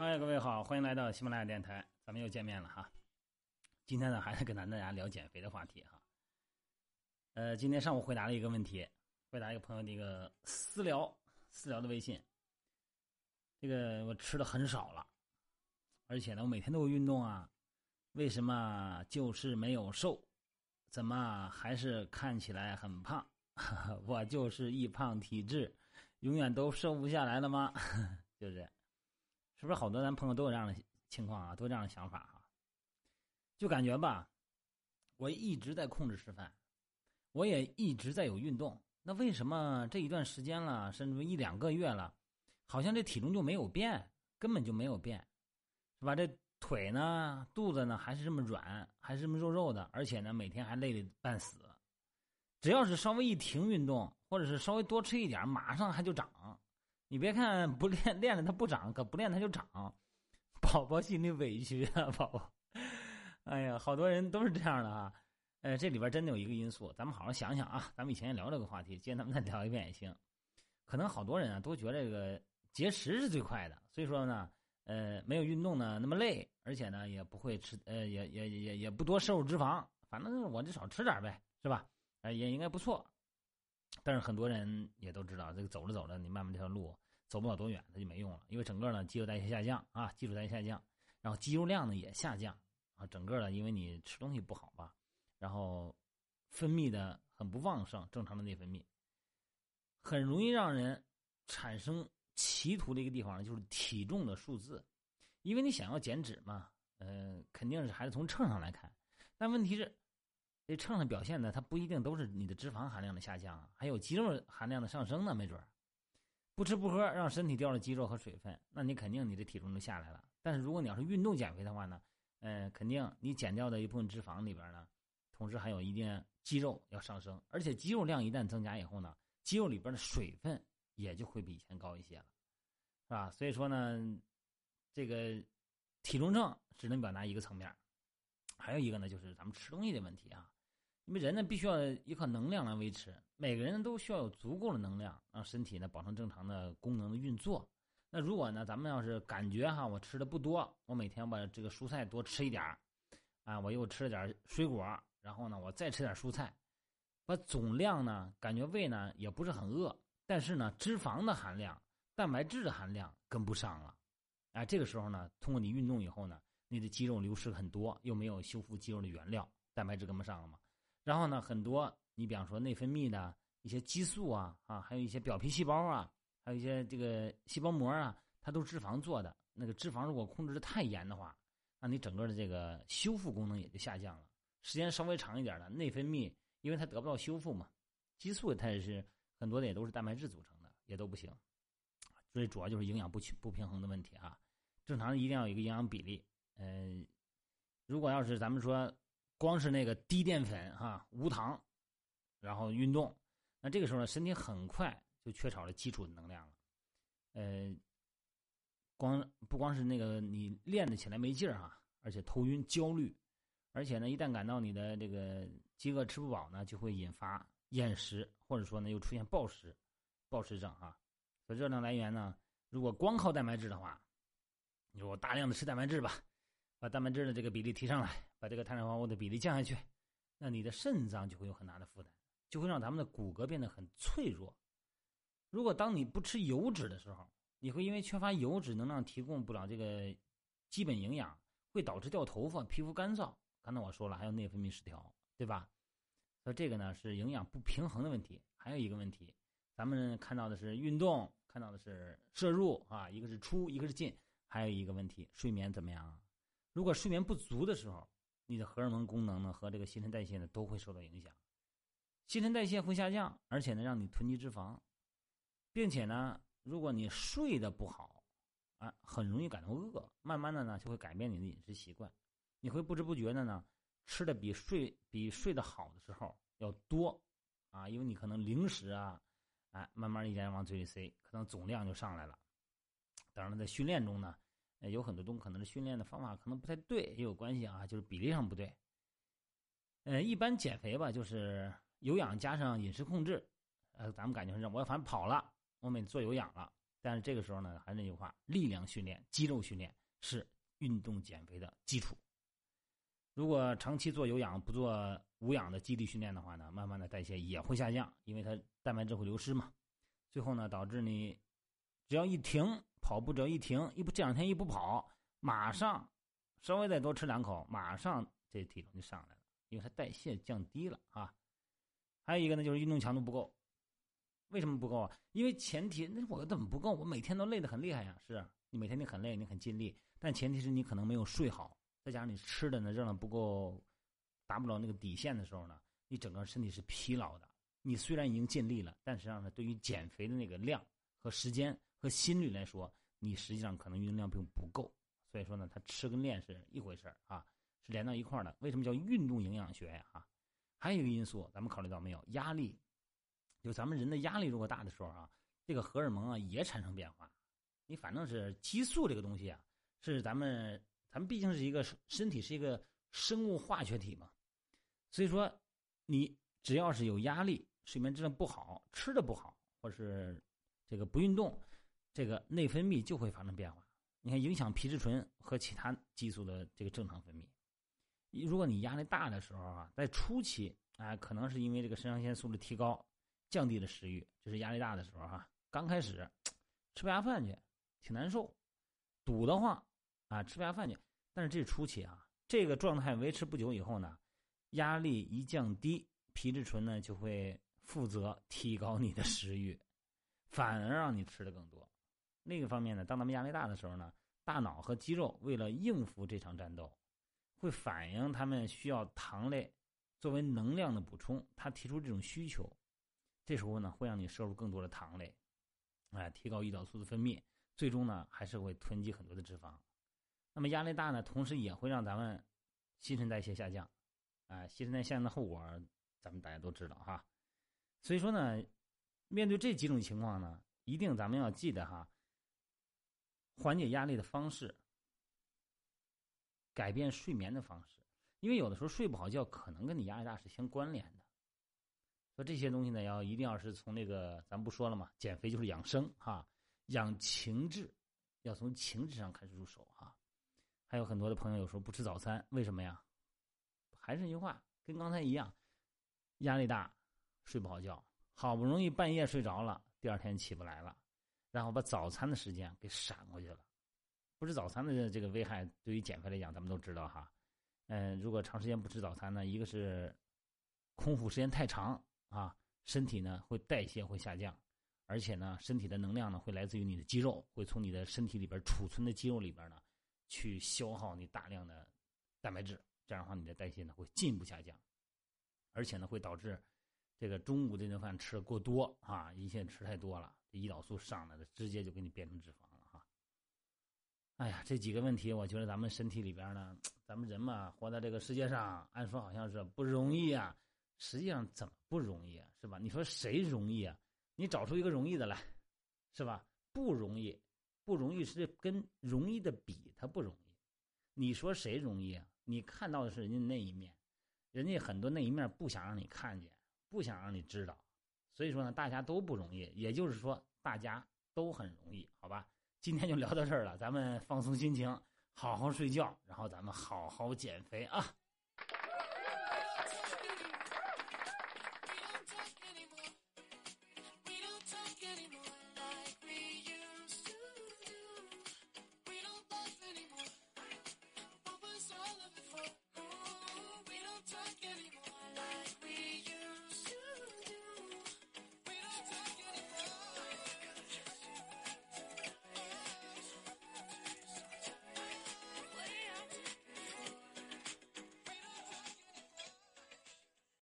嗨，各位好，欢迎来到喜马拉雅电台，咱们又见面了哈。今天呢，还是跟咱大家聊减肥的话题哈。呃，今天上午回答了一个问题，回答一个朋友的一个私聊私聊的微信。这个我吃的很少了，而且呢，我每天都有运动啊，为什么就是没有瘦？怎么还是看起来很胖？我就是易胖体质，永远都瘦不下来了吗？就是。是不是好多咱朋友都有这样的情况啊？都这样的想法啊？就感觉吧，我一直在控制吃饭，我也一直在有运动，那为什么这一段时间了，甚至一两个月了，好像这体重就没有变，根本就没有变，是吧？这腿呢，肚子呢，还是这么软，还是这么肉肉的，而且呢，每天还累得半死。只要是稍微一停运动，或者是稍微多吃一点，马上它就长。你别看不练练了它不长，可不练它就长，宝宝心里委屈啊，宝宝。哎呀，好多人都是这样的啊。呃，这里边真的有一个因素，咱们好好想想啊。咱们以前也聊这个话题，今天咱们再聊一遍也行。可能好多人啊都觉得这个节食是最快的，所以说呢，呃，没有运动呢那么累，而且呢也不会吃，呃，也也也也不多摄入脂肪，反正我就少吃点呗，是吧？呃，也应该不错。但是很多人也都知道，这个走着走着，你慢慢这条路走不了多远，它就没用了。因为整个呢，肌肉代谢下降啊，基础代谢下降，然后肌肉量呢也下降啊，整个呢，因为你吃东西不好吧，然后分泌的很不旺盛，正常的内分泌，很容易让人产生歧途的一个地方呢，就是体重的数字，因为你想要减脂嘛，呃，肯定是还是从秤上来看，但问题是。这秤上表现的，它不一定都是你的脂肪含量的下降，还有肌肉含量的上升呢，没准儿不吃不喝，让身体掉了肌肉和水分，那你肯定你的体重就下来了。但是如果你要是运动减肥的话呢，呃，肯定你减掉的一部分脂肪里边呢，同时还有一定肌肉要上升，而且肌肉量一旦增加以后呢，肌肉里边的水分也就会比以前高一些了，是吧？所以说呢，这个体重秤只能表达一个层面，还有一个呢，就是咱们吃东西的问题啊。因为人呢，必须要依靠能量来维持。每个人都需要有足够的能量，让身体呢保证正常的功能的运作。那如果呢，咱们要是感觉哈，我吃的不多，我每天把这个蔬菜多吃一点啊，我又吃了点水果，然后呢，我再吃点蔬菜，把总量呢，感觉胃呢也不是很饿，但是呢，脂肪的含量、蛋白质的含量跟不上了。啊，这个时候呢，通过你运动以后呢，你的肌肉流失很多，又没有修复肌肉的原料，蛋白质跟不上了嘛。然后呢，很多你比方说内分泌的一些激素啊啊，还有一些表皮细胞啊，还有一些这个细胞膜啊，它都脂肪做的。那个脂肪如果控制的太严的话，那你整个的这个修复功能也就下降了。时间稍微长一点的内分泌，因为它得不到修复嘛，激素它也是很多的也都是蛋白质组成的，也都不行。所以主要就是营养不不平衡的问题啊。正常一定要有一个营养比例。嗯，如果要是咱们说。光是那个低淀粉哈无糖，然后运动，那这个时候呢，身体很快就缺少了基础的能量了。呃，光不光是那个你练得起来没劲儿哈，而且头晕、焦虑，而且呢，一旦感到你的这个饥饿吃不饱呢，就会引发厌食，或者说呢，又出现暴食、暴食症哈。所以热量来源呢，如果光靠蛋白质的话，你说我大量的吃蛋白质吧。把蛋白质的这个比例提上来，把这个碳水化合物的比例降下去，那你的肾脏就会有很大的负担，就会让咱们的骨骼变得很脆弱。如果当你不吃油脂的时候，你会因为缺乏油脂能量提供不了这个基本营养，会导致掉头发、皮肤干燥。刚才我说了，还有内分泌失调，对吧？所以这个呢是营养不平衡的问题。还有一个问题，咱们看到的是运动，看到的是摄入啊，一个是出，一个是进，还有一个问题，睡眠怎么样啊？如果睡眠不足的时候，你的荷尔蒙功能呢和这个新陈代谢呢都会受到影响，新陈代谢会下降，而且呢让你囤积脂肪，并且呢，如果你睡得不好，啊，很容易感到饿，慢慢的呢就会改变你的饮食习惯，你会不知不觉的呢吃的比睡比睡得好的时候要多，啊，因为你可能零食啊，哎，慢慢一点点往嘴里塞，可能总量就上来了。当然了，在训练中呢。有很多东西可能是训练的方法可能不太对，也有关系啊，就是比例上不对。呃，一般减肥吧，就是有氧加上饮食控制。呃，咱们感觉是，我反正跑了，我每做有氧了，但是这个时候呢，还是那句话，力量训练、肌肉训练是运动减肥的基础。如果长期做有氧不做无氧的肌力训练的话呢，慢慢的代谢也会下降，因为它蛋白质会流失嘛。最后呢，导致你只要一停跑步，只要一停一不这两天一不跑，马上稍微再多吃两口，马上这体重就上来了，因为它代谢降低了啊。还有一个呢，就是运动强度不够。为什么不够啊？因为前提那我怎么不够？我每天都累得很厉害呀。是你每天你很累，你很尽力，但前提是你可能没有睡好。再加上你吃的呢，热量不够，达不到那个底线的时候呢，你整个身体是疲劳的。你虽然已经尽力了，但实际上呢，对于减肥的那个量和时间和心率来说，你实际上可能运动量并不够。所以说呢，它吃跟练是一回事儿啊，是连到一块儿的。为什么叫运动营养学呀？啊，还有一个因素，咱们考虑到没有？压力，就咱们人的压力如果大的时候啊，这个荷尔蒙啊也产生变化。你反正是激素这个东西啊，是咱们。咱们毕竟是一个身体，是一个生物化学体嘛，所以说，你只要是有压力、睡眠质量不好、吃的不好，或是这个不运动，这个内分泌就会发生变化。你看，影响皮质醇和其他激素的这个正常分泌。如果你压力大的时候啊，在初期啊，可能是因为这个肾上腺素的提高，降低了食欲，这是压力大的时候哈。刚开始吃不下饭去，挺难受，堵得慌。啊，吃不下饭去，但是这是初期啊。这个状态维持不久以后呢，压力一降低，皮质醇呢就会负责提高你的食欲，反而让你吃的更多。另一方面呢，当咱们压力大的时候呢，大脑和肌肉为了应付这场战斗，会反映他们需要糖类作为能量的补充，他提出这种需求，这时候呢会让你摄入更多的糖类，哎，提高胰岛素的分泌，最终呢还是会囤积很多的脂肪。那么压力大呢，同时也会让咱们新陈代谢下降，啊，新陈代谢的后果咱们大家都知道哈。所以说呢，面对这几种情况呢，一定咱们要记得哈，缓解压力的方式，改变睡眠的方式，因为有的时候睡不好觉，可能跟你压力大是相关联的。说这些东西呢，要一定要是从那个咱不说了嘛，减肥就是养生哈，养情志，要从情志上开始入手哈。还有很多的朋友有时候不吃早餐，为什么呀？还是那句话，跟刚才一样，压力大，睡不好觉，好不容易半夜睡着了，第二天起不来了，然后把早餐的时间给闪过去了。不吃早餐的这个危害，对于减肥来讲，咱们都知道哈。嗯，如果长时间不吃早餐呢，一个是空腹时间太长啊，身体呢会代谢会下降，而且呢，身体的能量呢会来自于你的肌肉，会从你的身体里边储存的肌肉里边呢。去消耗你大量的蛋白质，这样的话你的代谢呢会进一步下降，而且呢会导致这个中午这顿饭吃的过多啊，一切吃太多了，胰岛素上来了，直接就给你变成脂肪了哈。哎呀，这几个问题，我觉得咱们身体里边呢，咱们人嘛，活在这个世界上，按说好像是不容易啊，实际上怎么不容易啊？是吧？你说谁容易啊？你找出一个容易的来，是吧？不容易。不容易是跟容易的比，它不容易。你说谁容易啊？你看到的是人家那一面，人家很多那一面不想让你看见，不想让你知道。所以说呢，大家都不容易，也就是说大家都很容易，好吧？今天就聊到这儿了，咱们放松心情，好好睡觉，然后咱们好好减肥啊。